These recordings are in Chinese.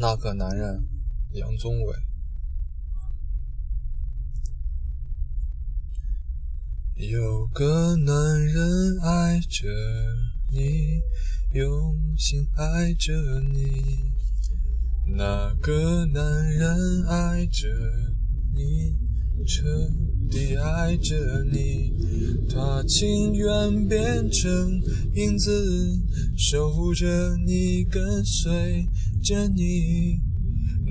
那个男人，杨宗纬。有个男人爱着你，用心爱着你。那个男人爱着你，彻底爱着你。他情愿变成影子，守护着你，跟随。着你，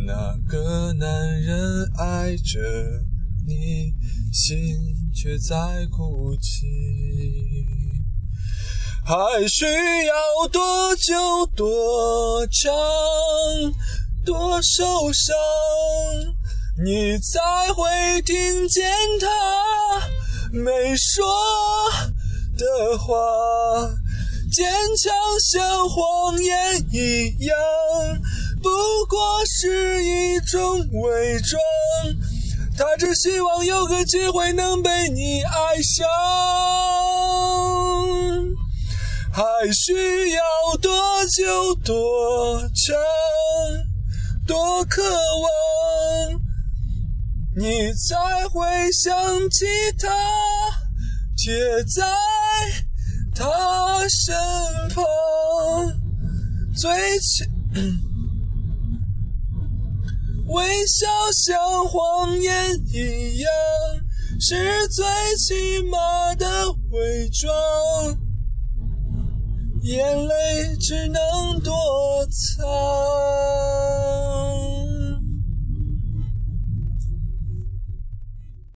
那个男人爱着你，心却在哭泣。还需要多久多长多受伤，你才会听见他没说的话？坚强像谎言一样，不过是一种伪装。他只希望有个机会能被你爱上，还需要多久、多长、多渴望，你才会想起他，贴在。他身旁，最 微笑像谎言一样，是最起码的伪装。眼泪只能。